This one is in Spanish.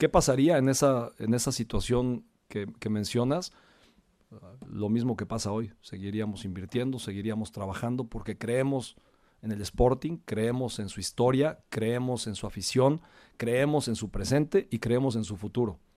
¿Qué pasaría en esa, en esa situación que, mencionas? lo mismo que pasa hoy. Seguiríamos invirtiendo, seguiríamos trabajando porque creemos en el Sporting, creemos en su historia, creemos en su afición, creemos en su presente y creemos en su futuro.